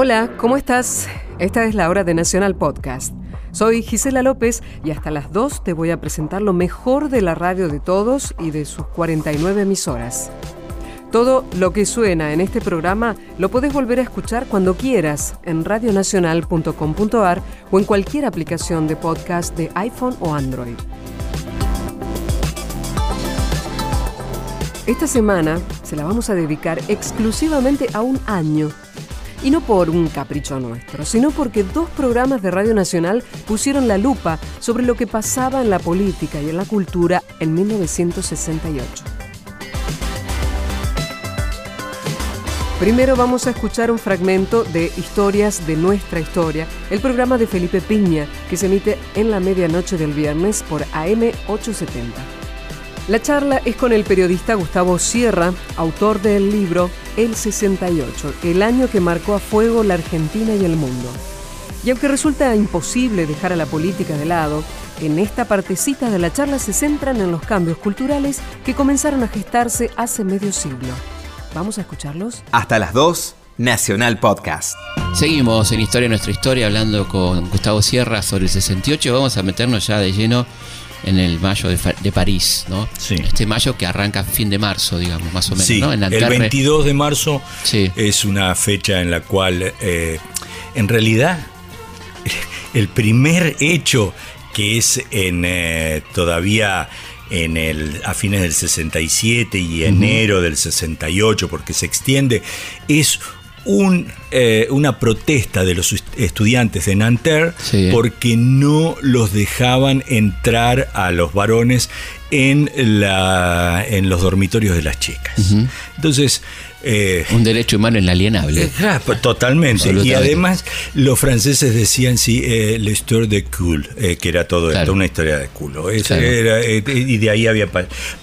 Hola, ¿cómo estás? Esta es la hora de Nacional Podcast. Soy Gisela López y hasta las 2 te voy a presentar lo mejor de la radio de todos y de sus 49 emisoras. Todo lo que suena en este programa lo puedes volver a escuchar cuando quieras en radionacional.com.ar o en cualquier aplicación de podcast de iPhone o Android. Esta semana se la vamos a dedicar exclusivamente a un año y no por un capricho nuestro, sino porque dos programas de Radio Nacional pusieron la lupa sobre lo que pasaba en la política y en la cultura en 1968. Primero vamos a escuchar un fragmento de Historias de nuestra historia, el programa de Felipe Piña, que se emite en la medianoche del viernes por AM 870. La charla es con el periodista Gustavo Sierra, autor del libro El 68, el año que marcó a fuego la Argentina y el mundo. Y aunque resulta imposible dejar a la política de lado, en esta partecita de la charla se centran en los cambios culturales que comenzaron a gestarse hace medio siglo. ¿Vamos a escucharlos? Hasta las 2, Nacional Podcast. Seguimos en Historia Nuestra Historia hablando con Gustavo Sierra sobre el 68. Vamos a meternos ya de lleno en el mayo de, París, ¿no? Sí. Este mayo que arranca fin de marzo, digamos, más o menos, sí. ¿no? En el 22 de marzo sí. es una fecha en la cual, eh, en realidad, el primer hecho que es en eh, todavía en el, a fines del 67 y enero del 68, porque se extiende, es un, eh, una protesta de los estudiantes de Nanterre Sí. porque no los dejaban entrar a los varones en, la, en los dormitorios de las chicas. Entonces, eh, Un derecho humano inalienable. eh, claro, pues, totalmente. Y además los franceses decían sí, eh, la historia de eh, que era todo Claro. esto, una historia de culo. Ese Claro. era, y de ahí había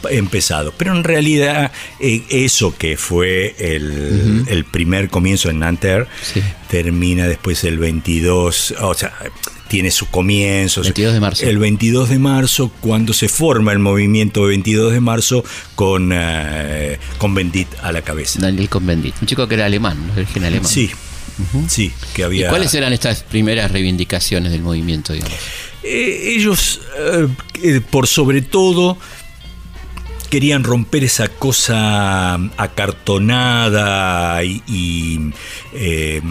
empezado. Pero en realidad eso que fue el, el primer comienzo en Nanterre, Sí. termina después el 22, o sea, tiene su comienzo. 22 de marzo. El 22 de marzo, cuando se forma el movimiento 22 de marzo con, eh, con Bendit a la cabeza. Daniel Cohn-Bendit, un chico que era alemán, ¿no? origen alemán. Sí, sí, que ¿Y había. cuáles eran estas primeras reivindicaciones del movimiento, digamos? Eh, ellos, eh, eh, por sobre todo, querían romper esa cosa acartonada y, y, eh,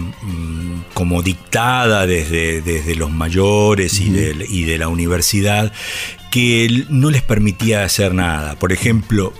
como dictada desde, desde los mayores y de la universidad, que no les permitía hacer nada. Por ejemplo,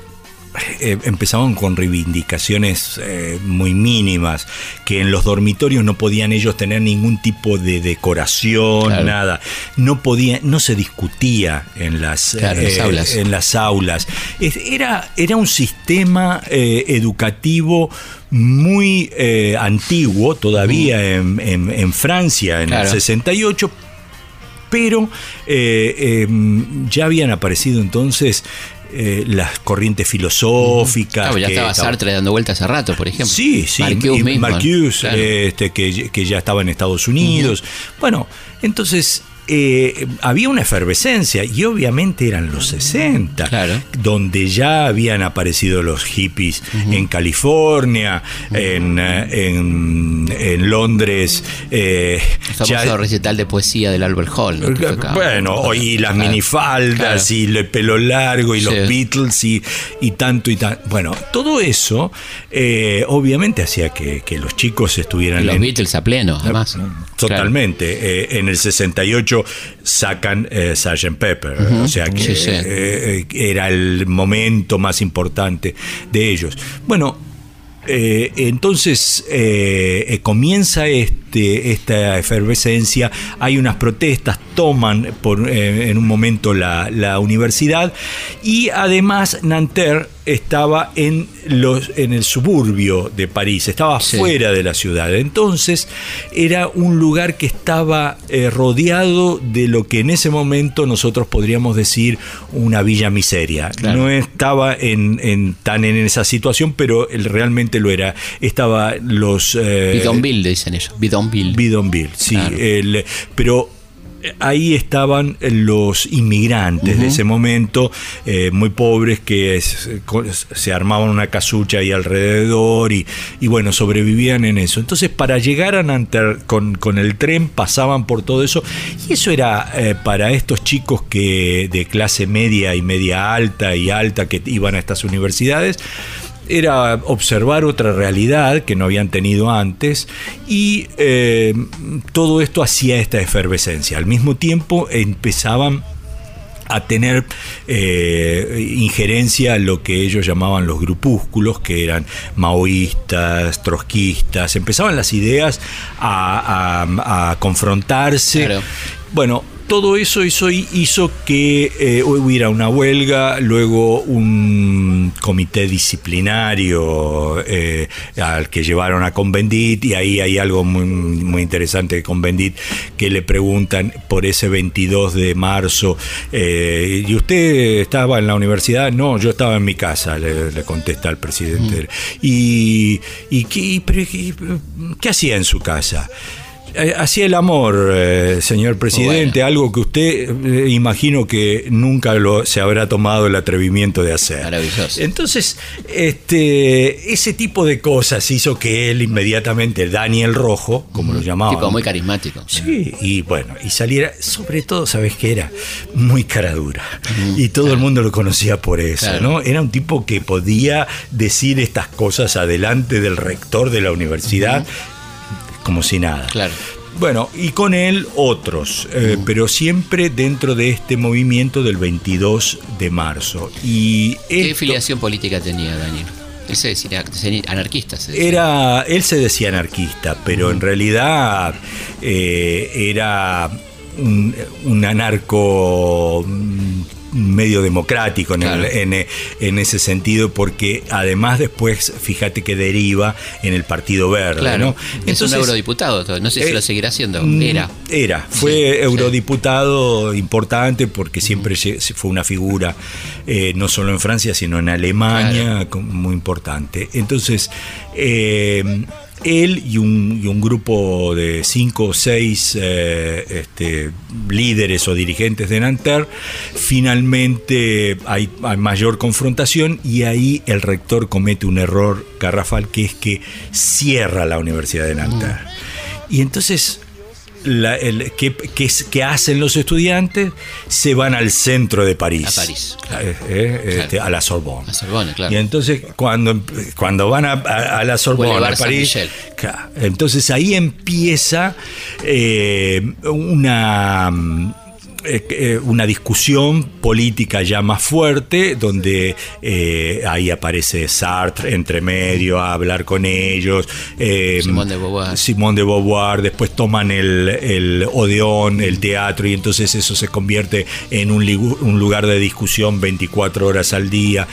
eh, empezaban con reivindicaciones eh, muy mínimas, que en los dormitorios no podían ellos tener ningún tipo de decoración, Claro. nada. No podía, no se discutía en las, Claro, las aulas. en las aulas. Era, era un sistema eh, educativo muy eh, antiguo, todavía en, en- en Francia, en Claro. el 68, pero eh, eh, ya habían aparecido entonces eh, las corrientes filosóficas. Claro, ya que estaba Sartre dando vueltas hace rato, por ejemplo. Sí, sí, Marcuse mismo. Marcuse, claro. este, que, que ya estaba en Estados Unidos. Bueno, entonces eh, había una efervescencia y obviamente eran los 60, Claro. donde ya habían aparecido los hippies en California, en, eh, en, en Londres. eh, El famoso ya- recital de poesía del Albert Hall. ¿no? Que fue acá. bueno, y las Claro. minifaldas Claro. y el pelo largo y los. Beatles y, y tanto y tanto. Bueno, todo eso eh, obviamente hacía que, que los chicos Y estuvieran los en- Beatles a pleno, además. Totalmente. Eh, en el 68 sacan eh, Sgt. Pepper. O sea que Sí, sí. eh, era el momento más importante de ellos. Bueno, eh, entonces eh, comienza este, este, esta efervescencia, hay unas protestas, toman por, eh, en un momento la, la universidad y además Nanterre estaba en, los, en el suburbio de París, estaba Sí. fuera de la ciudad. Entonces era un lugar que estaba eh, rodeado de lo que en ese momento nosotros podríamos decir una villa miseria. Claro. No estaba en, en- tan en esa situación, pero él realmente lo era. Estaba los... eh, Bidonville, dicen ellos. Bidonville. Bidonville, sí. Claro. el- pero ahí estaban los inmigrantes de ese momento, eh, muy pobres, que se armaban una casucha ahí alrededor y, y bueno, sobrevivían en eso. Entonces, para llegar a Nanterre con, con el tren pasaban por todo eso y eso era eh, para estos chicos que de clase media y media alta y alta que iban a estas universidades, era observar otra realidad que no habían tenido antes y eh, todo esto hacía esta efervescencia. Al mismo tiempo empezaban a tener eh, injerencia en lo que ellos llamaban los grupúsculos, que eran maoístas, trotskistas, empezaban las ideas a, a- a confrontarse. Claro. Bueno, todo eso hizo, hizo que eh, hubiera una huelga, luego un comité disciplinario eh, al que llevaron a Convendit y ahí hay algo muy, muy interesante de Convendit que le preguntan por ese 22 de marzo, eh, ¿y usted estaba en la universidad? No, yo estaba en mi casa, le, le contesta el presidente. ¿Y, y, qué, y- pero qué- qué hacía en su casa? Eh, Hacía el amor, eh, señor presidente, algo que usted eh, imagino que nunca lo, se habrá tomado el atrevimiento de hacer. Maravilloso. Entonces, este, ese tipo de cosas hizo que él inmediatamente, Daniel Rojo, como lo llamaban, Tipo muy carismático. Sí, y bueno, y saliera, sobre todo, ¿sabes qué era? Muy cara dura. Y todo el mundo lo conocía por eso, Claro. ¿no? Era un tipo que podía decir estas cosas adelante del rector de la universidad como si nada. Claro. Bueno, y con él otros, eh, pero siempre dentro de este movimiento del 22 de marzo. Y ¿Qué filiación política tenía Daniel? Él se decía anarquista. se decía. Era, él se decía anarquista, pero en realidad eh, era un, un anarco mm, medio democrático en, el- Claro. en- en ese sentido, porque además después, fíjate que deriva en el Partido Verde. Claro. ¿no? es un eurodiputado. No sé si eh, lo seguirá haciendo. Mm, Era. Era, fue Sí, sí. eurodiputado importante porque siempre fue una figura, eh, no solo en Francia, sino en Alemania, con- muy importante. Entonces, eh, él y un, y un grupo de cinco o seis eh, este, líderes o dirigentes de Nanterre, finalmente hay, hay mayor confrontación y ahí el rector comete un error garrafal que es que cierra la Universidad de Nanterre. Y entonces, la- el- ¿qué, qué es- qué hacen los estudiantes? Se van al centro de París. A París, claro. Eh, eh, Claro. este, a la Sorbonne. A Sorbonne, claro. Y entonces, cuando, cuando van a, a- a la Sorbonne, a París, claro, entonces ahí empieza eh, una eh, eh, una discusión política ya más fuerte, donde eh, ahí aparece Sartre entre medio a hablar con ellos. eh, Simone de Beauvoir. Simón de Beauvoir, después toman el, el Odeón, el teatro, y entonces eso se convierte en un lugar de discusión 24 horas al día.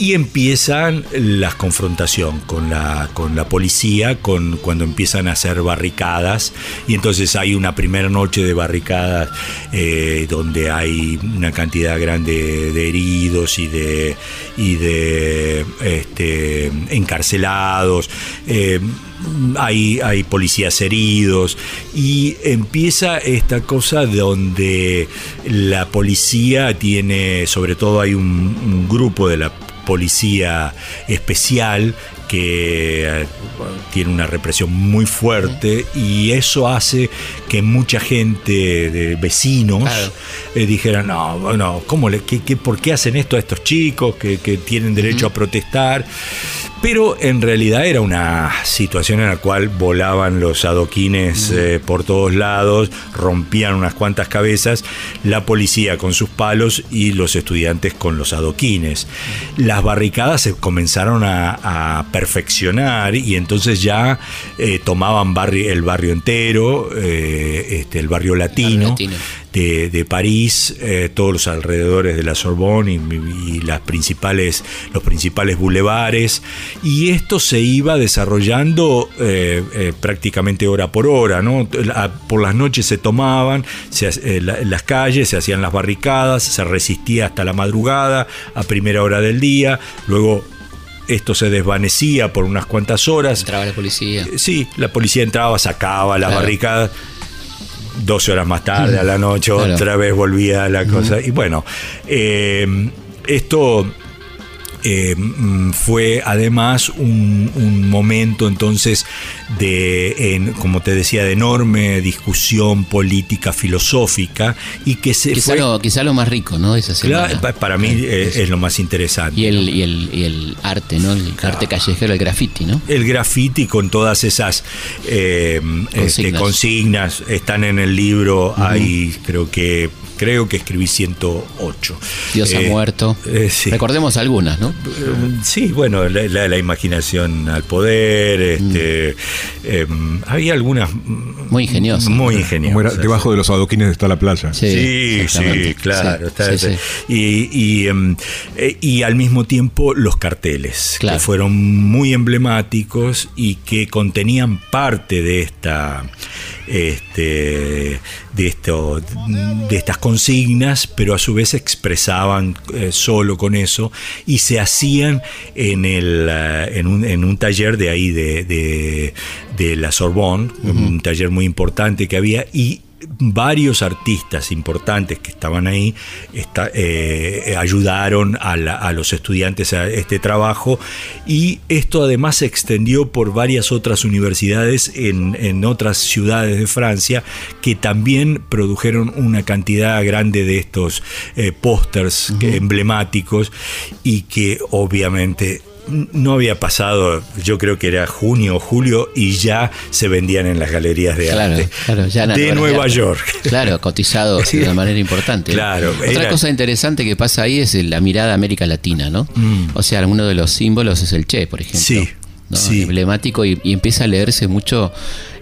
Y empiezan las confrontación con la, con la policía, con, cuando empiezan a hacer barricadas. Y entonces hay una primera noche de barricadas eh, donde hay una cantidad grande de heridos y de, y de este, encarcelados. Eh, hay, hay policías heridos y empieza esta cosa donde la policía tiene, sobre todo hay un, un grupo de la policía especial que eh, tiene una represión muy fuerte y eso hace que mucha gente de vecinos Claro. eh, dijeran, no, bueno, ¿cómo le, qué, qué- ¿por qué hacen esto a estos chicos que, que tienen derecho a protestar? Pero en realidad era una situación en la cual volaban los adoquines eh, por todos lados, rompían unas cuantas cabezas, la policía con sus palos y los estudiantes con los adoquines. Las barricadas se comenzaron a, a perfeccionar y entonces ya eh, tomaban el barrio entero, eh, este, el barrio latino, De, París, eh, todos los alrededores de la Sorbonne y, las principales, los principales bulevares, y esto se iba desarrollando prácticamente hora por hora, ¿no? por las noches se tomaban se, las calles, se hacían las barricadas, se resistía hasta la madrugada, a primera hora del día, luego esto se desvanecía por unas cuantas horas. Entraba la policía. Eh, sí, la policía entraba, sacaba las barricadas. 12 horas más tarde, a la noche, otra vez volvía la cosa. Y bueno, eh, esto eh, mm, fue además un, momento entonces de, como te decía, de enorme discusión política, filosófica y que se quizá, lo, quizá lo más rico, ¿no? Esa para mí eh, es, lo más interesante. Y el, y el, arte, ¿no? El arte callejero, el graffiti, ¿no? El graffiti con todas esas eh, este, consignas. están en el libro, hay creo que creo que escribí 108. Dios ha eh, muerto. Eh, Recordemos algunas, ¿no? Eh, sí, bueno, la, imaginación al poder, este, em, había algunas... Muy ingeniosas. Muy ingeniosas. debajo de los adoquines está la playa. Sí, sí, claro. y, em, y, al mismo tiempo los carteles, que fueron muy emblemáticos y que contenían parte de esta este, de, esto, de estas consignas, pero a su vez expresaban eh, solo con eso y se hacían en, el, eh, en, un, en un taller de ahí de, de, la Sorbonne, un taller muy importante que había y varios artistas importantes que estaban ahí eh, ayudaron a, los estudiantes a este trabajo y esto además se extendió por varias otras universidades en, otras ciudades de Francia que también produjeron una cantidad grande de estos eh, pósters emblemáticos y que obviamente no había pasado, yo creo que era junio o julio y ya se vendían en las galerías de arte de Nueva York. Claro, cotizados de una manera importante. Claro. Otra cosa interesante que pasa ahí es la mirada América Latina, ¿no? Mm. O sea, uno de los símbolos es el Che, por ejemplo. Sí emblemático y, empieza a leerse mucho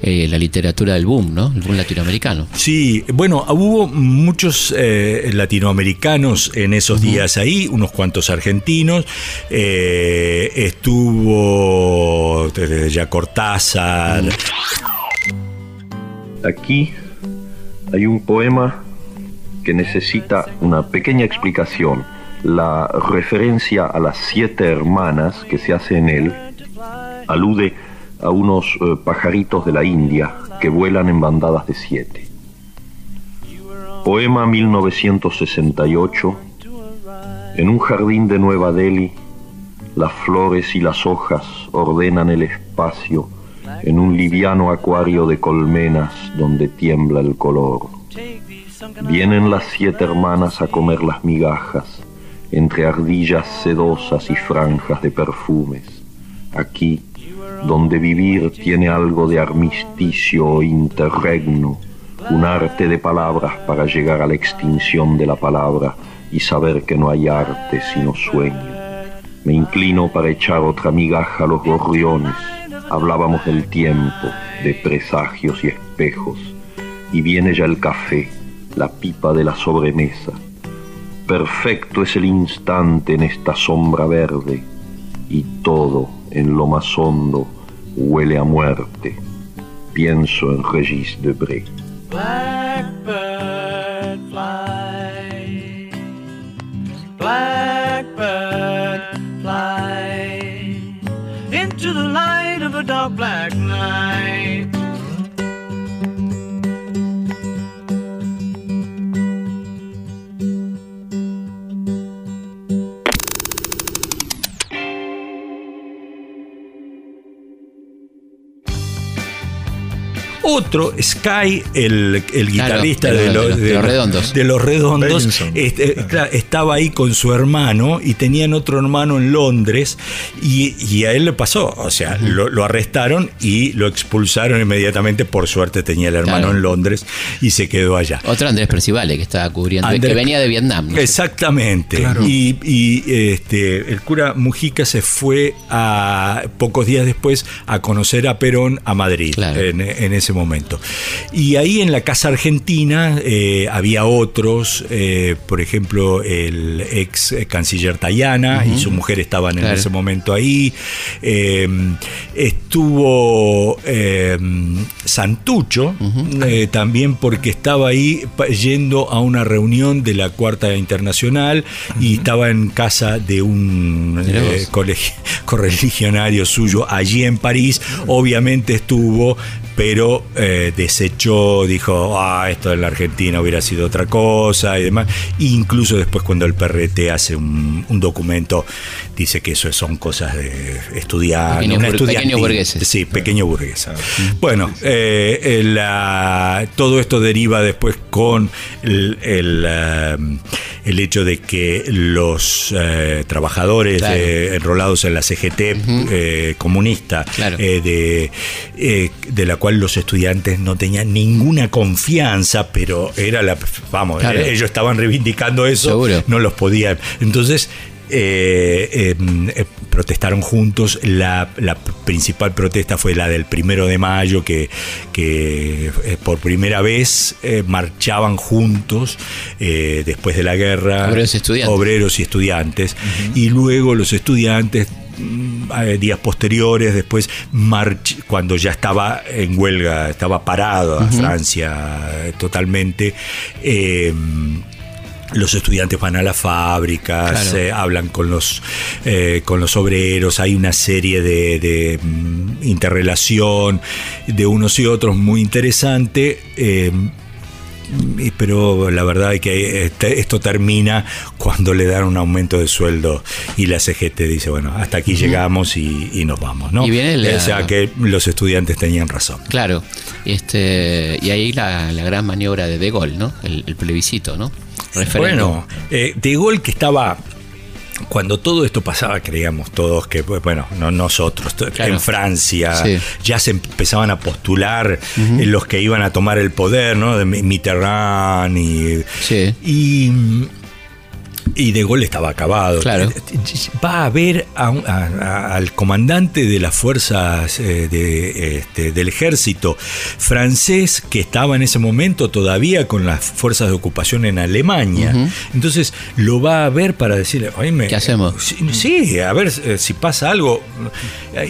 eh, la literatura del boom, ¿no? El boom latinoamericano. Sí, bueno, hubo muchos eh, latinoamericanos en esos días ahí, unos cuantos argentinos, eh, estuvo ya Cortázar. Aquí hay un poema que necesita una pequeña explicación. La referencia a las siete hermanas que se hace en él alude a unos eh, pajaritos de la India que vuelan en bandadas de siete. Poema 1968. En un jardín de Nueva Delhi, las flores y las hojas ordenan el espacio en un liviano acuario de colmenas donde tiembla el color. Vienen las siete hermanas a comer las migajas entre ardillas sedosas y franjas de perfumes. Aquí donde vivir tiene algo de armisticio o interregno, un arte de palabras para llegar a la extinción de la palabra y saber que no hay arte sino sueño. Me inclino para echar otra migaja a los gorriones. Hablábamos del tiempo, de presagios y espejos, y viene ya el café, la pipa de la sobremesa. Perfecto es el instante en esta sombra verde, y todo en lo más hondo huele a muerte. Pienso en Regis Debré. Blackbird fly, blackbird fly into the light of a dark black otro, Sky, el, el guitarrista de de, los- los- de los Redondos. de los Redondos, Benson. este, claro, estaba ahí con su hermano y tenían otro hermano en Londres y, y a él le pasó, o sea, lo, lo arrestaron y lo expulsaron inmediatamente, por suerte tenía el hermano Claro. en Londres y se quedó allá. Otro Andrés Percivale que estaba cubriendo, Andrés- que venía de Vietnam. ¿no? Exactamente. Y, y, este, el cura Mujica se fue a pocos días después a conocer a Perón a Madrid Claro. en, en ese momento. Y ahí en la Casa Argentina eh, había otros, eh, por ejemplo, el ex canciller Tayana y su mujer estaban en ese momento ahí. Eh, estuvo eh, Santucho, eh, también porque estaba ahí yendo a una reunión de la Cuarta Internacional y estaba en casa de un Mirá eh, vos. colegi- correligionario suyo allí en París. Obviamente estuvo, pero eh, desechó, dijo, ah, esto en la Argentina hubiera sido otra cosa y demás. E incluso después cuando el PRT hace un, un documento, dice que eso son cosas de estudiantes. Pequeños una pequeños burgueses. Sí, pequeño burgués. Bueno, eh, ah, todo esto deriva después con el, el, ah, el hecho de que los eh, trabajadores Claro. eh, enrolados en la CGT eh, comunista, Claro. eh, de, eh, de la cual los estudiantes no tenían ninguna confianza, pero era la, vamos, Claro. ellos estaban reivindicando eso, Seguro. no los podían. Entonces, eh, eh, eh, protestaron juntos. La, la principal protesta fue la del primero de mayo, que, que eh, por primera vez eh, marchaban juntos eh, después de la guerra. Obreros y estudiantes. Obreros y estudiantes. Y luego los estudiantes mm, días posteriores, después march- cuando ya estaba en huelga, estaba parado a Francia totalmente, eh, los estudiantes van a las fábricas, Claro. eh, hablan con los, eh, con los obreros, hay una serie de, de, mm, interrelación de unos y otros muy interesante. eh, pero la verdad es que este- esto termina cuando le dan un aumento de sueldo y la CGT dice, bueno, hasta aquí llegamos y, y nos vamos, ¿no? Y viene la- O sea que los estudiantes tenían razón. Claro. Este, y ahí la, la gran maniobra de De Gaulle, ¿no? El, el plebiscito, ¿no? Referéndum. Bueno, eh, De Gaulle que estaba cuando todo esto pasaba, creíamos todos que, pues, bueno, no nosotros, Claro. en Francia Sí. ya se empezaban a postular eh, los que iban a tomar el poder, ¿no? De Mi- Mitterrand y. Sí. Y. Y De Gaulle estaba acabado. Claro. Va a ver a a- al comandante de las fuerzas eh, de, este, del ejército francés que estaba en ese momento todavía con las fuerzas de ocupación en Alemania. Entonces lo va a ver para decirle, "Oíme, ¿Qué hacemos? Sí, sí, a ver eh, si pasa algo.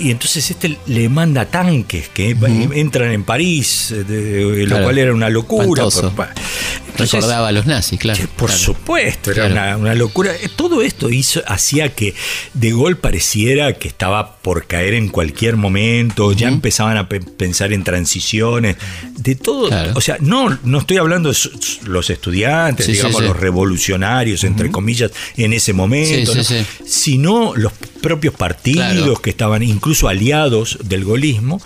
Y entonces este le manda tanques que entran en París, eh, de- lo Claro. cual era una locura. Por- Entonces, Recordaba a los nazis, claro. que por claro. supuesto, era Claro. una, una locura. Eh, Todo esto hizo, hacía que De Gaulle pareciera que estaba por caer en cualquier momento, ya empezaban a pe- pensar en transiciones, de todo. Claro. O sea, no, no estoy hablando de los estudiantes, Sí, digamos, sí. los revolucionarios, entre comillas, en ese momento, sino los propios partidos que estaban incluso aliados del golismo.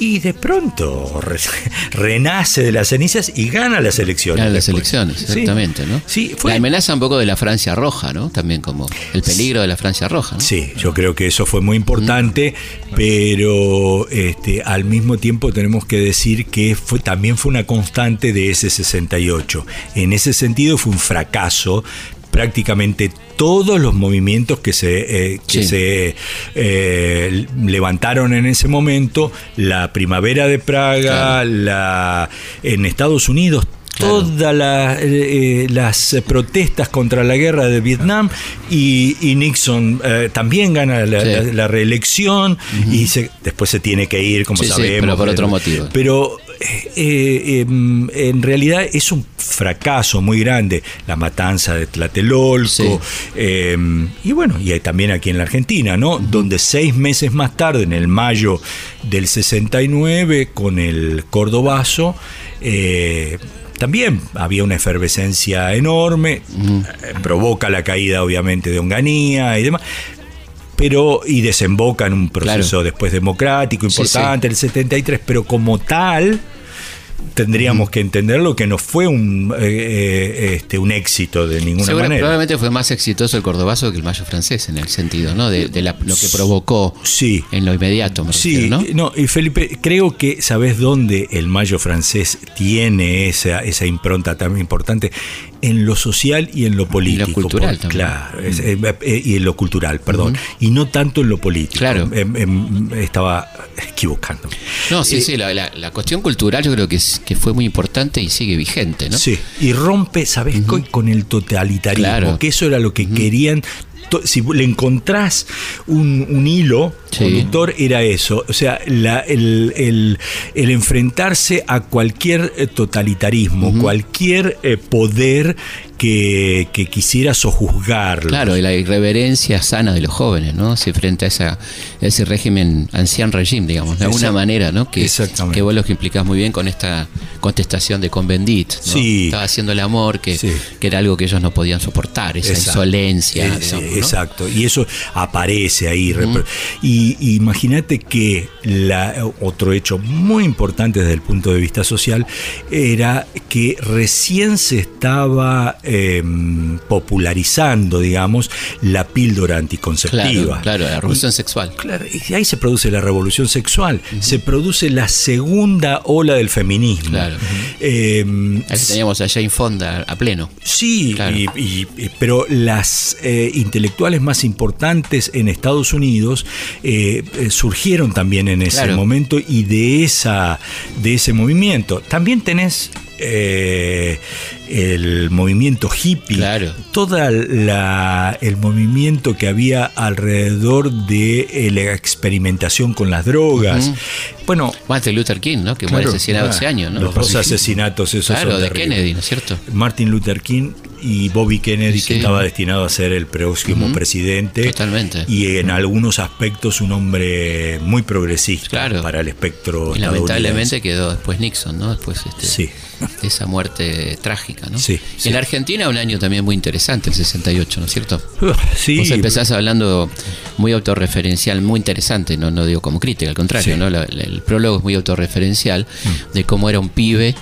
Y de pronto re- renace de las cenizas y gana las elecciones. Ganan las después. elecciones, Sí. exactamente, ¿no? Sí, fue, La amenaza un poco de la Francia roja, ¿no? También como el peligro de la Francia roja, ¿no? Sí, yo creo que eso fue muy importante, pero este, al mismo tiempo tenemos que decir que fue, también fue una constante de ese 68. En ese sentido fue un fracaso. Prácticamente todos los movimientos que se, eh, que Sí. se eh, levantaron en ese momento, la primavera de Praga, la, en Estados Unidos, Claro. todas la- eh, eh, las eh, protestas contra la guerra de Vietnam y, y Nixon eh, también gana la, Sí. la- la reelección y se- después se tiene que ir, como Sí, sí, sabemos. pero por otro motivo. Pero eh, eh, em, en realidad es un fracaso muy grande la matanza de Tlatelolco Sí. em, y bueno, y hay también aquí en la Argentina, ¿no? Donde seis meses más tarde, en el mayo del 69, con el Cordobazo, eh, también había una efervescencia enorme, provoca la caída obviamente de Onganía y demás, pero y desemboca en un proceso Claro. después democrático Sí, importante, el 73, pero como tal, tendríamos que entenderlo que no fue un, eh, eh, este, un éxito de ninguna Seguro- manera. probablemente fue más exitoso el cordobazo que el mayo francés en el sentido, ¿no? De, de la- lo que provocó Sí. en lo inmediato, me Sí, refiero, ¿no? no, y Felipe, creo que sabes dónde el mayo francés tiene esa, esa impronta tan importante en lo social y en lo político. cultural por-. Claro, es- eh, eh, y en lo cultural, perdón, y no tanto en lo político. Claro. Em, em, estaba equivocando. No, sí, Eh, sí, la, la- la cuestión cultural yo creo que, es- que fue muy importante y sigue vigente, ¿no? Sí, y rompe, ¿sabes? con, con el totalitarismo, Claro. que eso era lo que querían. Si le encontrás un, un hilo Sí. conductor, era eso. O sea, la- el, el- el enfrentarse a cualquier eh, totalitarismo, cualquier eh, poder que, que quisiera sojuzgar. Claro, y la irreverencia sana de los jóvenes, ¿no? Se frente a esa, ese régimen, ancien regime, digamos, de alguna manera, ¿no? Que, Exactamente. que vos lo que implicás muy bien con esta contestación de Convendit, ¿no? Sí. Estaba haciendo el amor, que, Sí. que era algo que ellos no podían soportar, esa Exacto. insolencia, digamos, ¿no? Exacto, y eso aparece ahí. y imagínate que la, otro hecho muy importante desde el punto de vista social era que recién se estaba eh, popularizando, digamos, la píldora anticonceptiva. Claro, claro, la revolución sexual. Claro, y ahí se produce la revolución sexual, se produce la segunda ola del feminismo. Claro. Eh, Ahí teníamos a Jane Fonda a pleno. Sí, Claro. y- pero las eh, intelectuales más importantes en Estados Unidos eh, eh, surgieron también en ese Claro. momento y de esa de ese movimiento. También tenés eh, el movimiento hippie, Claro. toda la el movimiento que había alrededor de eh, la experimentación con las drogas. Bueno, Martin Luther King, ¿no? Que muere claro, asesinado ah, hace años, ¿no? Los dos asesinatos esos Claro, son de terribles. Kennedy, ¿no es cierto? Martin Luther King y Bobby Kennedy, Sí. que estaba destinado a ser el próximo presidente. Totalmente. Y en algunos aspectos un hombre muy progresista Claro. para el espectro Y lamentablemente quedó después Nixon, ¿no? Después este, Sí. De esa muerte trágica, ¿no? Sí. En Argentina un año también muy interesante, el 68, ¿no es cierto? Sí, Vos empezás hablando muy autorreferencial, muy interesante, no, no digo como crítica, al contrario, Sí. Mm. ¿no? La- la- el prólogo es muy autorreferencial de cómo era un pibe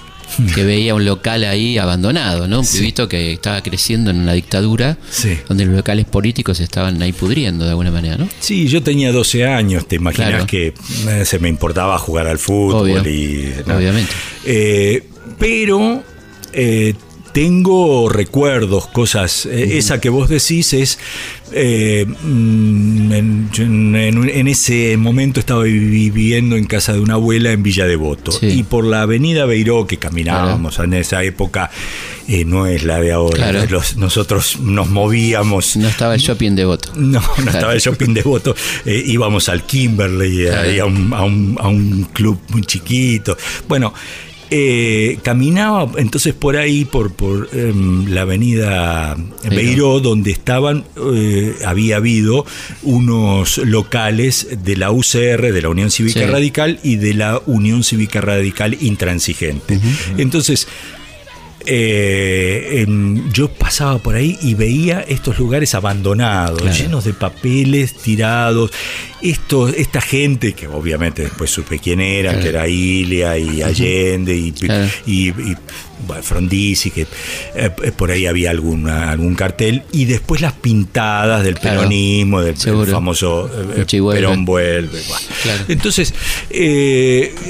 que veía un local ahí abandonado, ¿no? Un pibito que estaba creciendo en una dictadura Sí. donde los locales políticos estaban ahí pudriendo de alguna manera, ¿no? Sí, yo tenía 12 años, te imaginas Claro. que eh, se me importaba jugar al fútbol Obvio. y ¿no? Obviamente. Eh, pero eh, tengo recuerdos, cosas. eh, Esa que vos decís es. eh, mm, en, ese momento estaba vi- viviendo en casa de una abuela en Villa Devoto. Sí. Y por la avenida Beiró, que caminábamos en esa época, eh, no es la de ahora. Claro. Los- nosotros nos movíamos. No estaba el shopping devoto. No, no estaba el shopping devoto. Eh, íbamos al Kimberley, Claro. a, un, a un- a un club muy chiquito. Bueno, eh, caminaba entonces por ahí, por, por em, la avenida Beiró, donde estaban, eh, había habido unos locales de la UCR, de la Unión Cívica Sí. Radical, y de la Unión Cívica Radical Intransigente. Entonces, eh, em, yo pasaba por ahí y veía estos lugares abandonados, Claro. llenos de papeles tirados. Esto, esta gente, que obviamente después supe quién era, Claro. que era Ilia y Allende y, Claro. y- y, bueno, Frondizi, que eh, por ahí había alguna, algún cartel, y después las pintadas del peronismo, del, famoso eh. Perón vuelve. bueno. Entonces,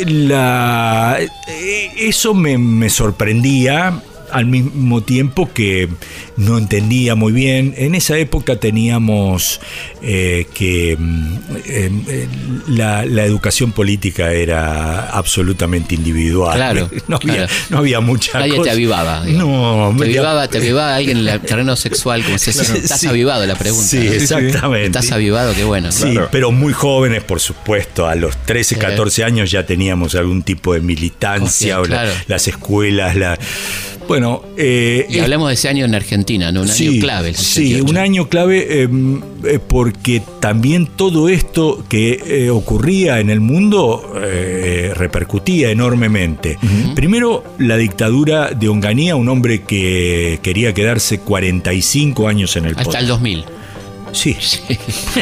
la, eso me, me sorprendía al mismo tiempo que no entendía muy bien. En esa época teníamos eh, que mm, eh, eh, la, la educación política era absolutamente individual. Claro, no, había, claro. no había mucha Nadie te avivaba. digamos. No, te avivaba, te avivaba alguien en el terreno sexual, como se dice. ¿Estás Sí. avivado? La pregunta. Sí, ¿no? exactamente. ¿Estás avivado? Qué bueno. Sí, pero muy jóvenes, por supuesto. A los 13, Sí. 14 años ya teníamos algún tipo de militancia, o la- claro. las escuelas, la... Bueno, eh, Y hablamos de ese año en Argentina, ¿no? Un sí, año clave. el Sí, 68. un año clave eh, eh, porque también todo esto que eh, ocurría en el mundo eh, repercutía enormemente. Primero, la dictadura de Onganía, un hombre que quería quedarse 45 años en el Hasta poder. el 2000. Sí.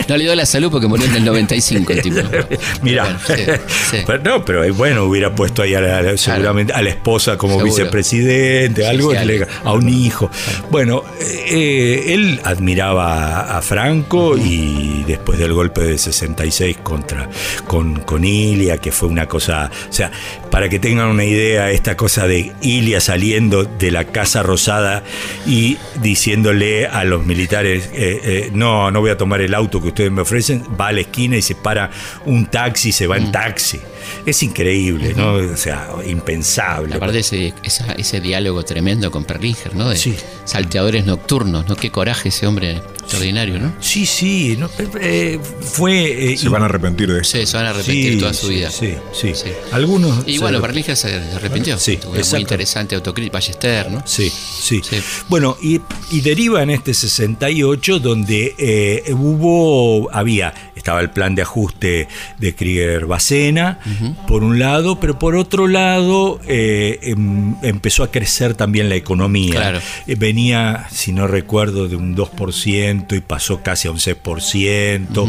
No le dio la salud porque murió en el 95 el tipo. Mira, Bueno, sí, sí. Pero no, pero es bueno, hubiera puesto ahí a la, seguramente a la esposa como Seguro. vicepresidente, algo, algo. a un hijo. Bueno, eh, él admiraba a Franco y después del golpe de 66 contra con, con Ilia, que fue una cosa, o sea, para que tengan una idea, esta cosa de Ilia saliendo de la Casa Rosada y diciéndole a los militares, eh, eh, no, no voy a tomar el auto que ustedes me ofrecen, va a la esquina y se para un taxi, se Mm. va en taxi. Es increíble, ¿no? O sea, impensable. Aparte ese, esa- ese diálogo tremendo con Perlinger, ¿no? De Sí. salteadores nocturnos, ¿no? Qué coraje ese hombre extraordinario, ¿no? Sí, sí, no, eh, eh, fue... eh, Se van a arrepentir de esto. Sí, se van a arrepentir sí, toda su sí, vida. Sí, sí. Sí. Algunos... Y se- bueno, Perlinger se arrepintió. Sí, Tuvo muy interesante autocrítica, Ballester, ¿no? Sí, sí. Sí. Bueno, y, y deriva en este 68 donde eh, hubo, había, estaba el plan de ajuste de Krieger-Bacena, por un lado, pero por otro lado eh, em- empezó a crecer también la economía. Claro. Eh, venía, si no recuerdo, de un 2% y pasó casi a un 6%.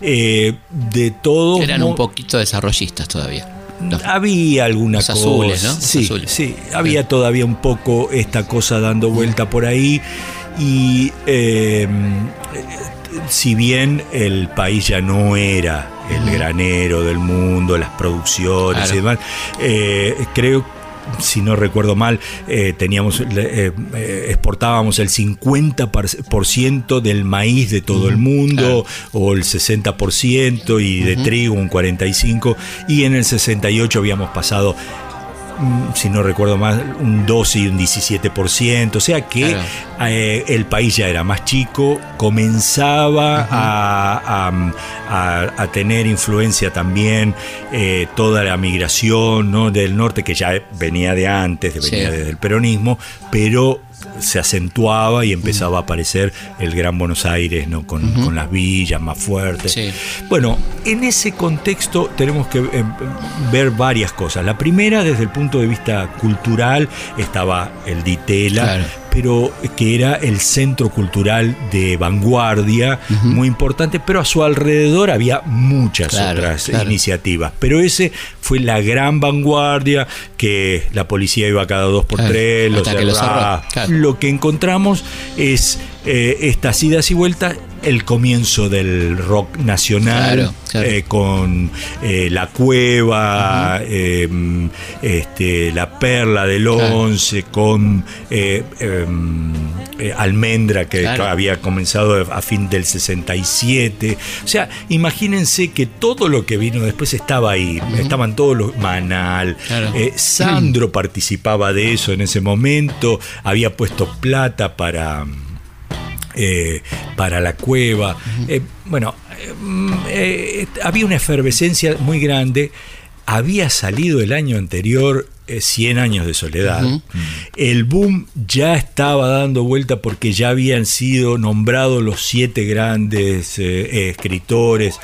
Eh, de todo... Eran un poquito desarrollistas todavía. No. Había alguna Los cosa. azules, ¿no? Los Sí, azules. sí. Había todavía un poco esta cosa dando vuelta por ahí. Y eh, si bien el país ya no era el granero del mundo, las producciones Claro. y demás, eh, creo si no recuerdo mal, eh, teníamos eh, eh, exportábamos el 50% del maíz de todo el mundo o el 60% y de trigo un 45% y en el 68 habíamos pasado si no recuerdo más, un 12 y un 17%, o sea que Claro. eh, el país ya era más chico, comenzaba a, a- tener influencia también eh, toda la migración ¿no? del norte, que ya venía de antes, venía Sí. desde el peronismo, pero se acentuaba y empezaba a aparecer el Gran Buenos Aires, ¿no? Con, con las villas más fuertes. Sí. Bueno, en ese contexto tenemos que eh, ver varias cosas. La primera, desde el punto de vista cultural, estaba el Ditela, Claro. Pero que era el centro cultural de vanguardia, muy importante, pero a su alrededor había muchas Claro, otras claro. iniciativas. Pero ese fue la gran vanguardia, que la policía iba cada dos por Claro, tres, lo hasta que lo cerraba. cerró, claro. Lo que encontramos es eh, estas idas y vueltas, el comienzo del rock nacional, Claro, claro. eh, con eh, La Cueva, eh, este, La Perla del Claro. Once, con eh, Almendra, que había comenzado a fin del 67. O sea, imagínense que todo lo que vino después estaba ahí, estaban todos los Manal, Sandro participaba de eso en ese momento, había puesto plata para eh, para la cueva. Eh, bueno, eh, mm, había una efervescencia muy grande. Había salido el año anterior eh, 100 años de soledad. El boom ya estaba dando vuelta porque ya habían sido nombrados los siete grandes escritores.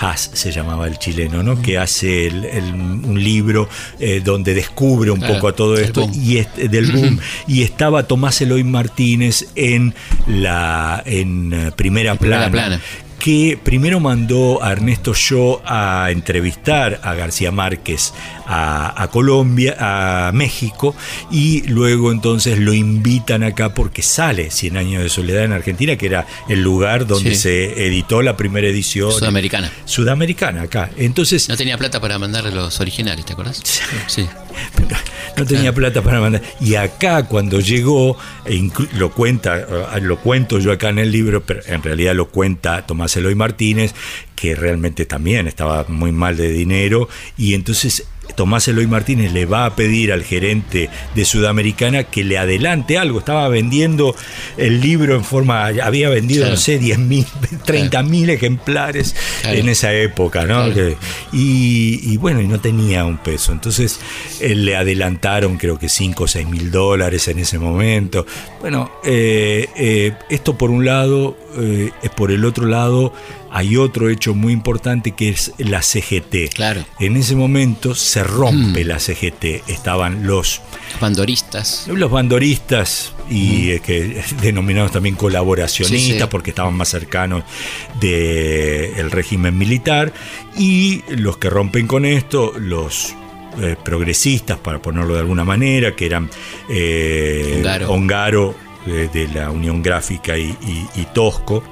Haas se llamaba el chileno, ¿no? Que hace el- el- un libro eh, donde descubre un Claro, poco a todo el esto boom. y este- del boom y estaba Tomás Eloy Martínez en la en eh, primera plana, Primera plana. que primero mandó a Ernesto Shaw a entrevistar a García Márquez a, a Colombia, a México, y luego entonces lo invitan acá porque sale Cien años de soledad en Argentina, que era el lugar donde Sí. se editó la primera edición. Sudamericana. Sudamericana, acá. Entonces, No tenía plata para mandarle los originales, ¿te acordás? Sí. no tenía plata para mandar. Y acá cuando llegó, e lo cuenta, eh, lo cuento yo acá en el libro, pero en realidad lo cuenta Tomás Eloy Martínez, que realmente también estaba muy mal de dinero, y entonces Tomás Eloy Martínez le va a pedir al gerente de Sudamericana que le adelante algo. Estaba vendiendo el libro en forma, había vendido, Claro. no sé, 10 mil, 30 mil ejemplares Claro. en esa época, ¿no? Y, y bueno, y no tenía un peso. Entonces eh, le adelantaron creo que 5 o 6 mil dólares en ese momento. Bueno, eh, eh, esto por un lado, eh, por el otro lado hay otro hecho muy importante que es la CGT. Claro. En ese momento se rompe la CGT. Estaban los Bandoristas. los bandoristas y eh, que denominados también colaboracionistas Sí, sí. porque estaban más cercanos del régimen militar y los que rompen con esto los eh, progresistas para ponerlo de alguna manera que eran eh, Ongaro. Ongaro, eh, de la Unión Gráfica y, y- y Tosco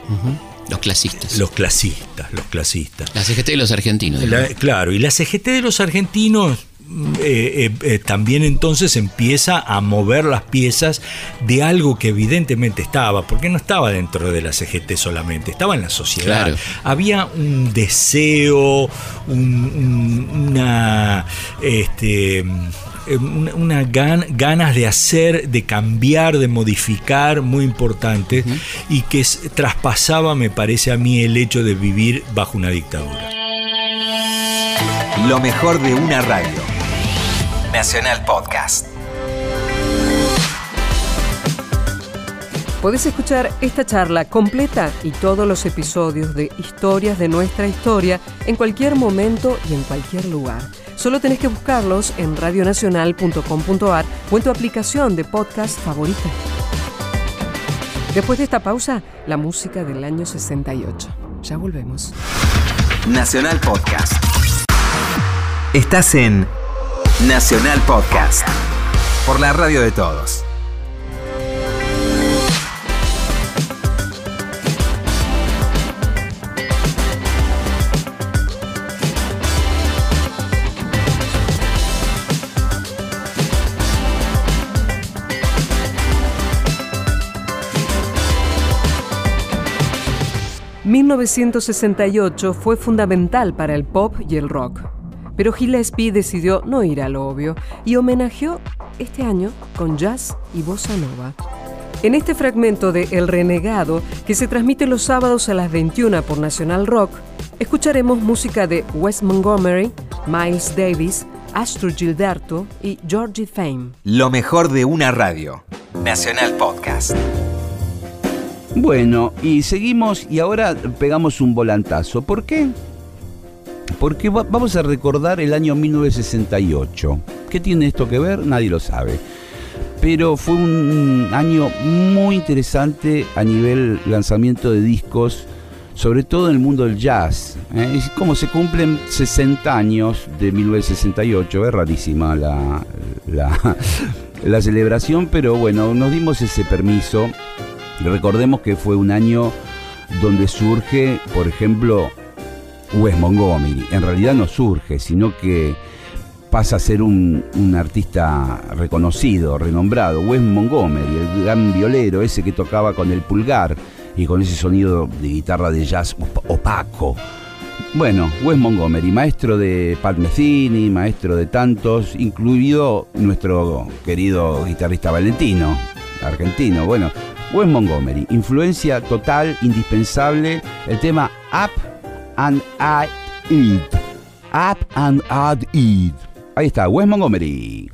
Los clasistas. los clasistas los clasistas La CGT de los argentinos. la- claro, y la CGT de los argentinos mm, eh, eh, eh, también entonces empieza a mover las piezas de algo que evidentemente estaba, porque no estaba dentro de la CGT solamente, estaba en la sociedad. Claro. Había un deseo, un- un- una, este, eh, una, una gan- ganas de hacer, de cambiar, de modificar muy importante y que traspasaba, me parece a mí, el hecho de vivir bajo una dictadura. Lo mejor de una radio. Nacional Podcast. Podés escuchar esta charla completa y todos los episodios de Historias de nuestra historia en cualquier momento y en cualquier lugar. Solo tenés que buscarlos en radionacional.com.ar o en tu aplicación de podcast favorita. Después de esta pausa, la música del año 68. Ya volvemos. Nacional Podcast. Estás en Nacional Podcast. Por la radio de todos. ...1968 fue fundamental para el pop y el rock. Pero Gillespie decidió no ir al obvio y homenajeó este año con jazz y bossa nova. En este fragmento de El Renegado, que se transmite los sábados a las 21 por Nacional Rock, escucharemos música de Wes Montgomery, Miles Davis, Astro Gilberto y Georgie Fame. Lo mejor de una radio. Nacional Podcast. Bueno, y seguimos y ahora pegamos un volantazo. ¿Por qué? Porque va- vamos a recordar el año 1968. ¿Qué tiene esto que ver? Nadie lo sabe. Pero fue un año muy interesante a nivel lanzamiento de discos, sobre todo en el mundo del jazz. ¿eh? Es como se cumplen 60 años de 1968, es rarísima la, la celebración, pero bueno, nos dimos ese permiso. Recordemos que fue un año donde surge, por ejemplo, Wes Montgomery. En realidad no surge, sino que pasa a ser un, artista reconocido, renombrado. Wes Montgomery, el gran violero, ese que tocaba con el pulgar y con ese sonido de guitarra de jazz op- opaco. Bueno, Wes Montgomery, maestro de Pat Metheny, maestro de tantos, incluido nuestro querido guitarrista Valentino, argentino. Bueno, Wes Montgomery, influencia total, indispensable, el tema Up and Add It. Up and Add It. Ahí está, Wes Montgomery.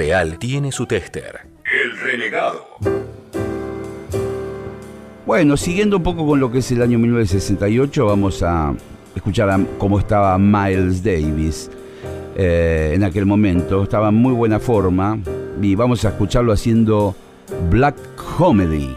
Lo irreal tiene su tester. El renegado. Bueno, siguiendo un poco con lo que es el año 1968, vamos a escuchar a cómo estaba Miles Davis eh, en aquel momento. Estaba en muy buena forma y vamos a escucharlo haciendo Black Comedy.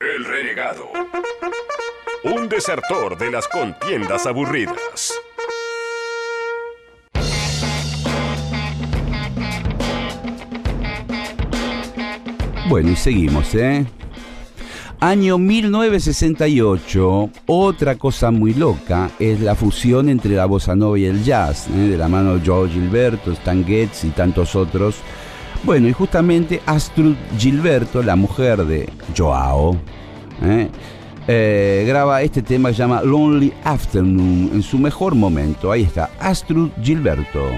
El renegado. Un desertor de las contiendas aburridas. Bueno, y seguimos, ¿eh? Año 1968, otra cosa muy loca es la fusión entre la bossa nova y el jazz, ¿eh? de la mano de Joe Gilberto, Stan Getz y tantos otros. Bueno, y justamente Astrud Gilberto, la mujer de Joao, ¿eh? Eh, graba este tema se llama Lonely Afternoon en su mejor momento. Ahí está, Astrud Gilberto.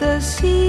The sea,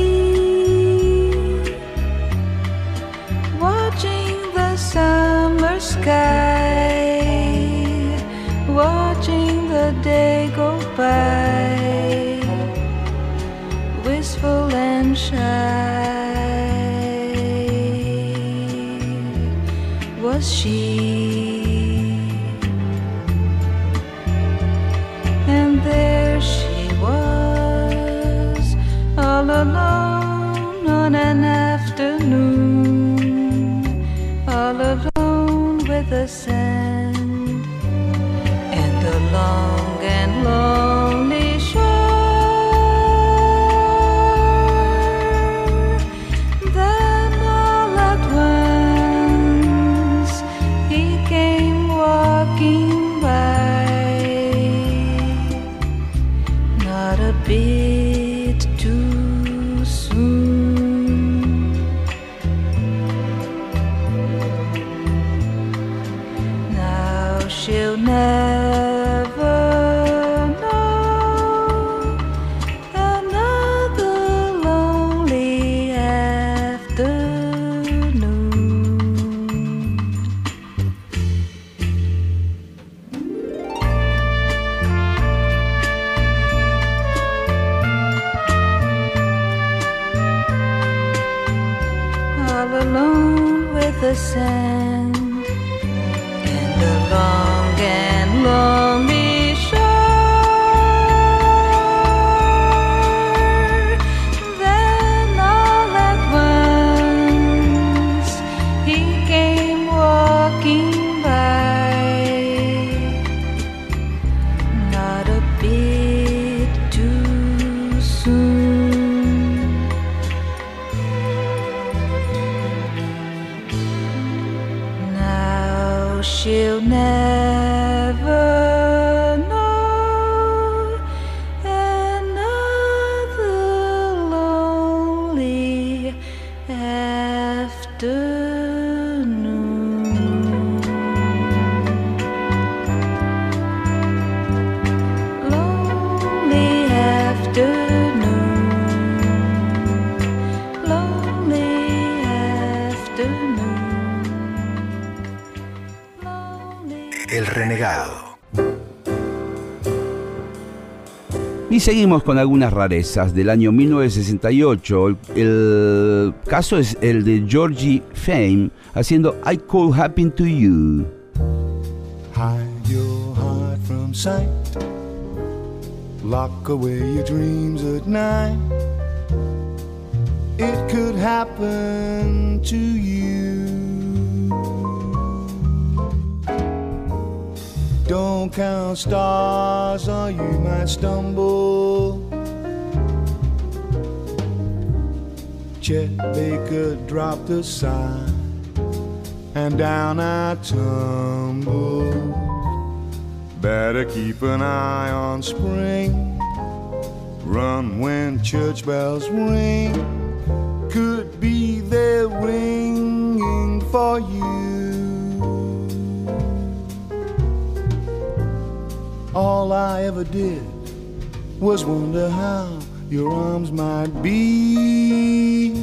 seguimos con algunas rarezas del año 1968. El, caso es el de Georgie Fame haciendo I Could Happen to You. Hide your heart from sight. Lock away your dreams at night. It could happen to you. Don't count stars or you might stumble. Chet Baker dropped a sign and down I tumbled. Better keep an eye on spring. Run when church bells ring. Could be there ringing for you. All I ever did was wonder how your arms might be.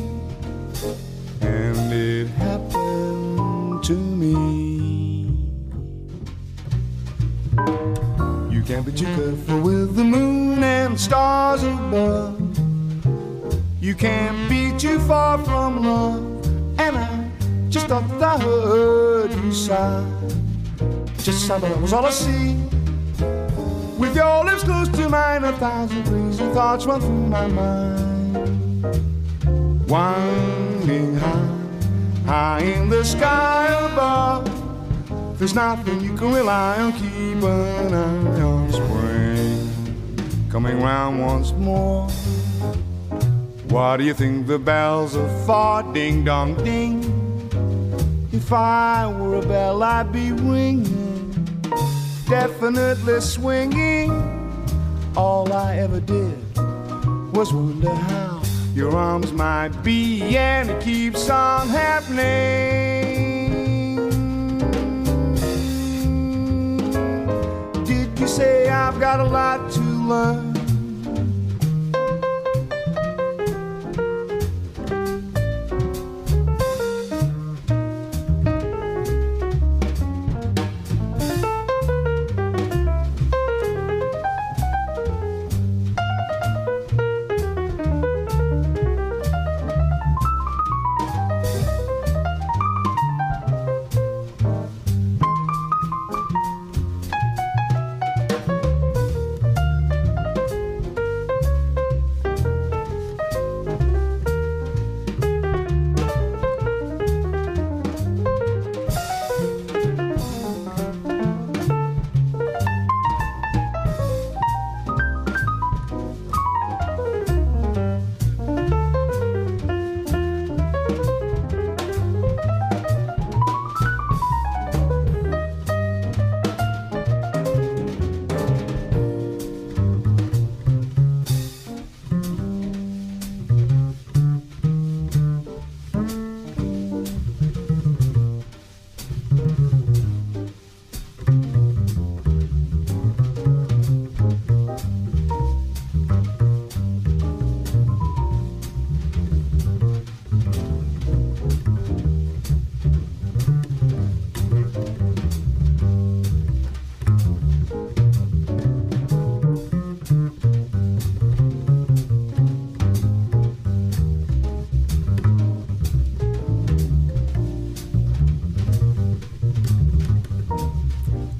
And it happened to me. You can't be too careful with the moon and stars above. You can't be too far from love. And I just thought that I heard you sigh. Just but that was all I see. With your lips close to mine, a thousand crazy thoughts run through my mind. Winding high, high in the sky above. There's nothing you can rely on, keep an eye on spring. Coming round once more. What do you think the bells are for? Ding dong ding. If I were a bell, I'd be ringing, definitely swinging. All I ever did was wonder how your arms might be, and it keeps on happening. Did you say I've got a lot to learn?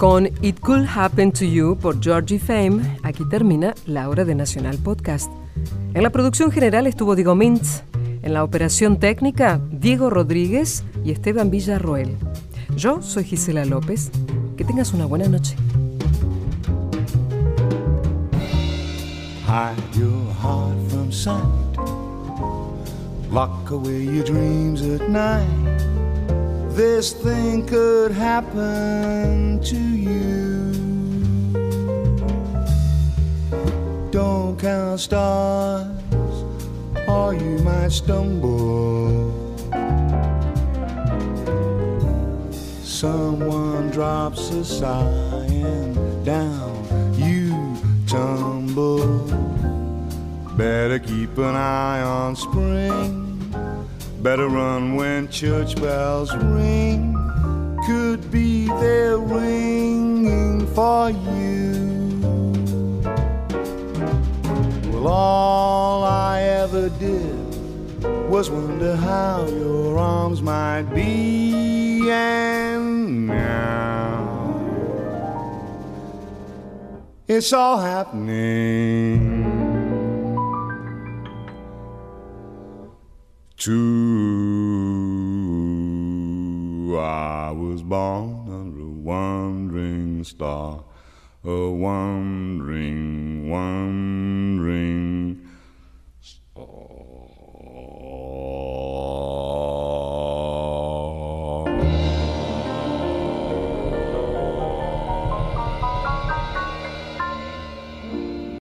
Con It Could Happen to You por Georgie Fame, aquí termina la hora de Nacional Podcast. En la producción general estuvo Diego Mintz, en la operación técnica Diego Rodríguez y Esteban Villarroel. Yo soy Gisela López. Que tengas una buena noche. Hide your heart from sight. Lock away your dreams at night. This thing could happen to you. Don't count stars, or you might stumble. Someone drops a sigh and down you tumble. Better keep an eye on spring. Better run when church bells ring. Could be they're ringing for you. Well, all I ever did was wonder how your arms might be, and now it's all happening. True, I was born under a wandering star, a wandering, wandering.